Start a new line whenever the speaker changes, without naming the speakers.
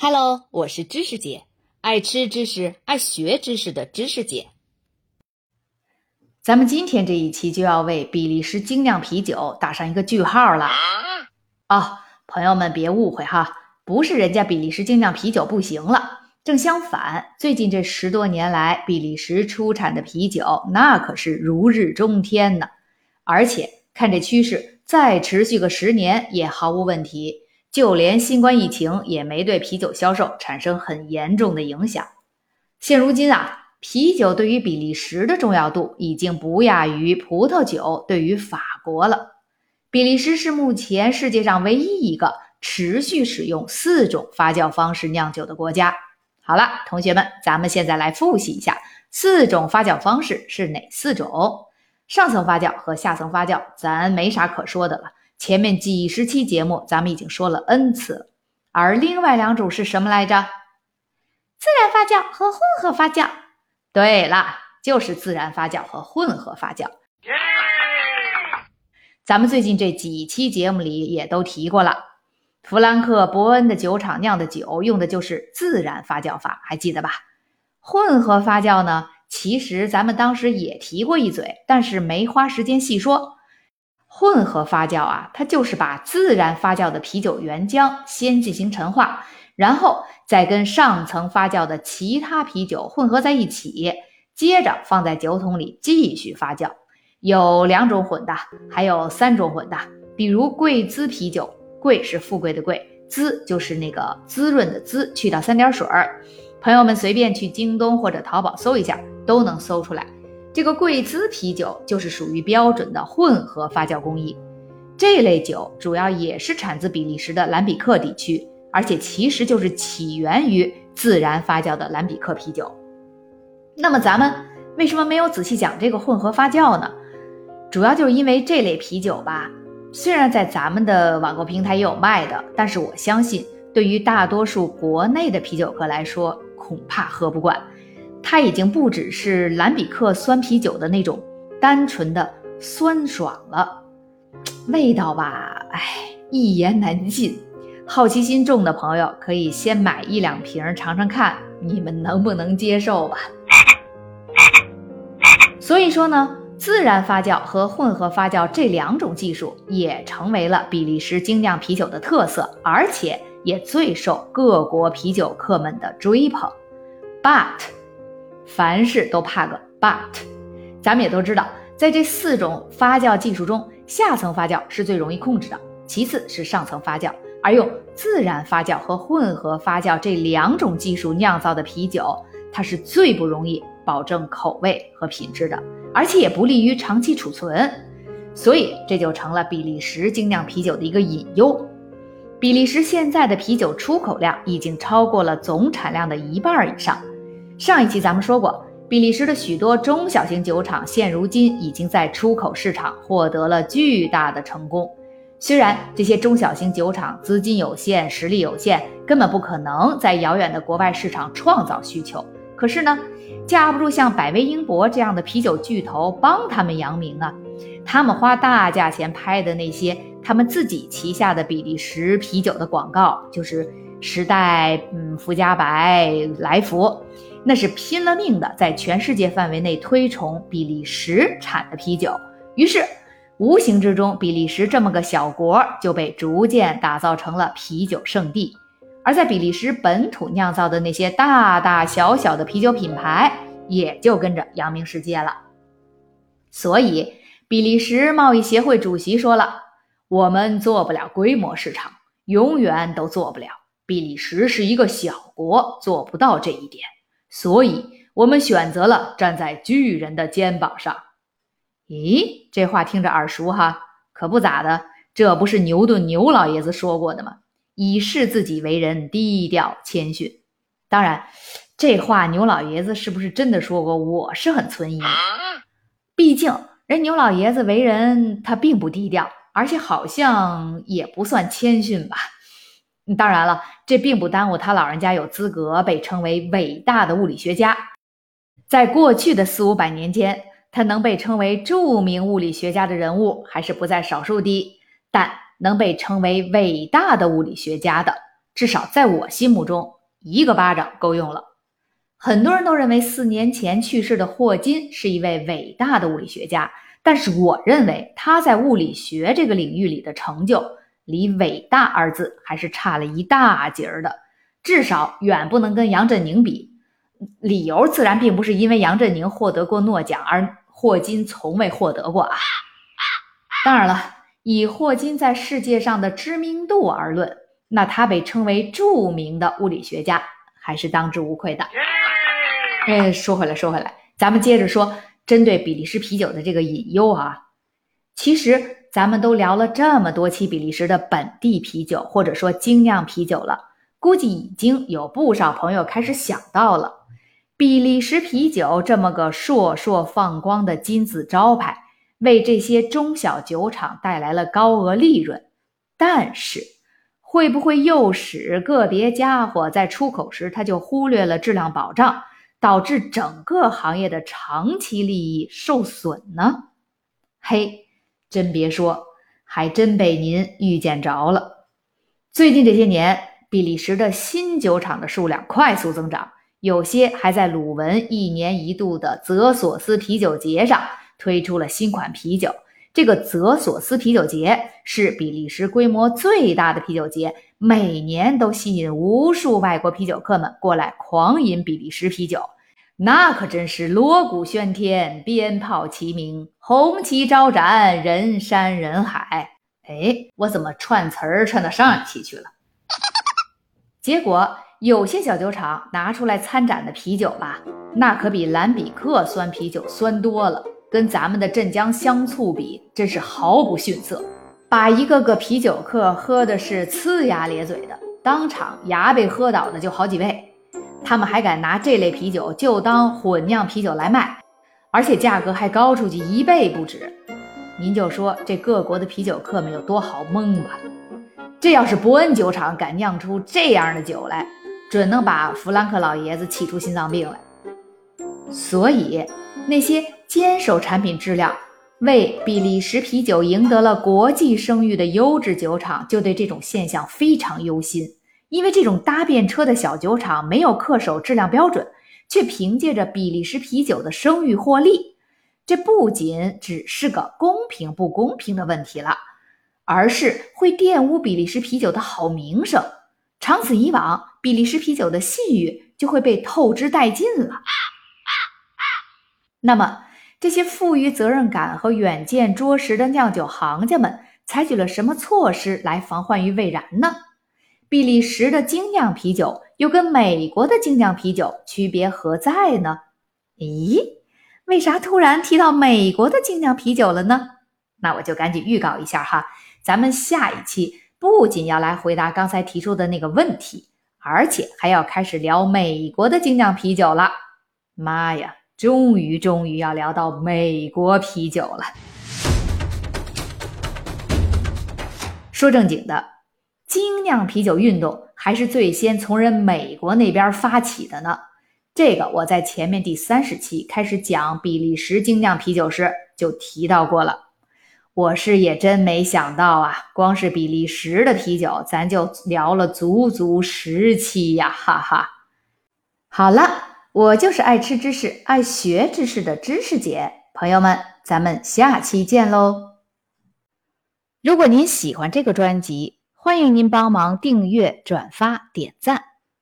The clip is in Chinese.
Hello，我是知识姐，爱吃知识、爱学知识的知识姐。
咱们今天这一期就要为比利时精酿啤酒打上一个句号了。哦，朋友们别误会哈，不是人家比利时精酿啤酒不行了，正相反，最近这十多年来，比利时出产的啤酒那可是如日中天呢。而且看这趋势，再持续个十年也毫无问题。就连新冠疫情也没对啤酒销售产生很严重的影响。现如今啊，啤酒对于比利时的重要度已经不亚于葡萄酒对于法国了。比利时是目前世界上唯一一个持续使用四种发酵方式酿酒的国家。好了，同学们，咱们现在来复习一下四种发酵方式是哪四种。上层发酵和下层发酵，咱没啥可说的了。前面几十期节目，咱们已经说了 n 次了，而另外两种是什么来着？
自然发酵和混合发酵。
对了，就是自然发酵和混合发酵。咱们最近这几期节目里也都提过了，弗兰克·伯恩的酒厂酿的酒用的就是自然发酵法，还记得吧？混合发酵呢，其实咱们当时也提过一嘴，但是没花时间细说。混合发酵啊，它就是把自然发酵的啤酒原浆先进行陈化，然后再跟上层发酵的其他啤酒混合在一起，接着放在酒桶里继续发酵。有两种混的，还有三种混的。比如贵滋啤酒，贵是富贵的贵，滋就是那个滋润的滋，去掉三点水儿。朋友们随便去京东或者淘宝搜一下，都能搜出来。这个贵兹啤酒就是属于标准的混合发酵工艺，这类酒主要也是产自比利时的兰比克地区，而且其实就是起源于自然发酵的兰比克啤酒。那么咱们为什么没有仔细讲这个混合发酵呢？主要就是因为这类啤酒吧，虽然在咱们的网购平台也有卖的，但是我相信对于大多数国内的啤酒客来说，恐怕喝不惯。它已经不只是兰比克酸啤酒的那种单纯的酸爽了，味道吧，哎，一言难尽。好奇心重的朋友可以先买一两瓶尝尝看，你们能不能接受吧？所以说呢，自然发酵和混合发酵这两种技术也成为了比利时精酿啤酒的特色，而且也最受各国啤酒客们的追捧。But 凡事都怕个 but，咱们也都知道，在这四种发酵技术中，下层发酵是最容易控制的，其次是上层发酵，而用自然发酵和混合发酵这两种技术酿造的啤酒，它是最不容易保证口味和品质的，而且也不利于长期储存，所以这就成了比利时精酿啤酒的一个隐忧。比利时现在的啤酒出口量已经超过了总产量的一半以上。上一期咱们说过，比利时的许多中小型酒厂现如今已经在出口市场获得了巨大的成功。虽然这些中小型酒厂资金有限、实力有限，根本不可能在遥远的国外市场创造需求，可是呢，架不住像百威英博这样的啤酒巨头帮他们扬名啊。他们花大价钱拍的那些他们自己旗下的比利时啤酒的广告，就是时代、嗯、福加白、来福。那是拼了命的在全世界范围内推崇比利时产的啤酒，于是无形之中，比利时这么个小国就被逐渐打造成了啤酒圣地。而在比利时本土酿造的那些大大小小的啤酒品牌，也就跟着扬名世界了。所以，比利时贸易协会主席说了：“我们做不了规模市场，永远都做不了。比利时是一个小国，做不到这一点。”所以，我们选择了站在巨人的肩膀上。咦，这话听着耳熟哈？可不咋的，这不是牛顿牛老爷子说过的吗？以示自己为人低调谦逊。当然，这话牛老爷子是不是真的说过？我是很存疑。毕竟，人牛老爷子为人他并不低调，而且好像也不算谦逊吧。当然了，这并不耽误他老人家有资格被称为伟大的物理学家。在过去的四五百年间，他能被称为著名物理学家的人物还是不在少数的。但能被称为伟大的物理学家的，至少在我心目中，一个巴掌够用了。很多人都认为四年前去世的霍金是一位伟大的物理学家，但是我认为他在物理学这个领域里的成就，离“伟大”二字还是差了一大截儿的，至少远不能跟杨振宁比。理由自然并不是因为杨振宁获得过诺奖，而霍金从未获得过啊。当然了，以霍金在世界上的知名度而论，那他被称为著名的物理学家，还是当之无愧的。哎，说回来，说回来，咱们接着说针对比利时啤酒的这个隐忧啊。其实咱们都聊了这么多期比利时的本地啤酒，或者说精酿啤酒了，估计已经有不少朋友开始想到了，比利时啤酒这么个烁烁放光的金字招牌，为这些中小酒厂带来了高额利润，但是会不会诱使个别家伙在出口时他就忽略了质量保障？导致整个行业的长期利益受损呢？嘿，真别说，还真被您预见着了。最近这些年，比利时的新酒厂的数量快速增长，有些还在鲁文一年一度的泽索斯啤酒节上推出了新款啤酒。这个泽索斯啤酒节是比利时规模最大的啤酒节。每年都吸引无数外国啤酒客们过来狂饮比利时啤酒，那可真是锣鼓喧天、鞭炮齐鸣、红旗招展、人山人海。哎，我怎么串词儿串到上一期去了？结果有些小酒厂拿出来参展的啤酒吧，那可比兰比克酸啤酒酸多了，跟咱们的镇江香醋比，真是毫不逊色。把一个个啤酒客喝的是呲牙咧嘴的，当场牙被喝倒的就好几位。他们还敢拿这类啤酒就当混酿啤酒来卖，而且价格还高出去一倍不止。您就说这各国的啤酒客们有多好蒙吧？这要是伯恩酒厂敢酿出这样的酒来，准能把弗兰克老爷子气出心脏病来。所以那些坚守产品质量。为比利时啤酒赢得了国际声誉的优质酒厂，就对这种现象非常忧心。因为这种搭便车的小酒厂没有恪守质量标准，却凭借着比利时啤酒的声誉获利，这不仅只是个公平不公平的问题了，而是会玷污比利时啤酒的好名声。长此以往，比利时啤酒的信誉就会被透支殆尽了。那么，这些富于责任感和远见卓识的酿酒行家们采取了什么措施来防患于未然呢？比利时的精酿啤酒又跟美国的精酿啤酒区别何在呢？咦，为啥突然提到美国的精酿啤酒了呢？那我就赶紧预告一下哈，咱们下一期不仅要来回答刚才提出的那个问题，而且还要开始聊美国的精酿啤酒了。妈呀！终于，终于要聊到美国啤酒了。说正经的，精酿啤酒运动还是最先从人美国那边发起的呢。这个我在前面第三十期开始讲比利时精酿啤酒时就提到过了。我是也真没想到啊，光是比利时的啤酒，咱就聊了足足十期呀，哈哈。好了。我就是爱吃知识、爱学知识的知识姐，朋友们，咱们下期见喽！如果您喜欢这个专辑，欢迎您帮忙订阅、转发、点赞。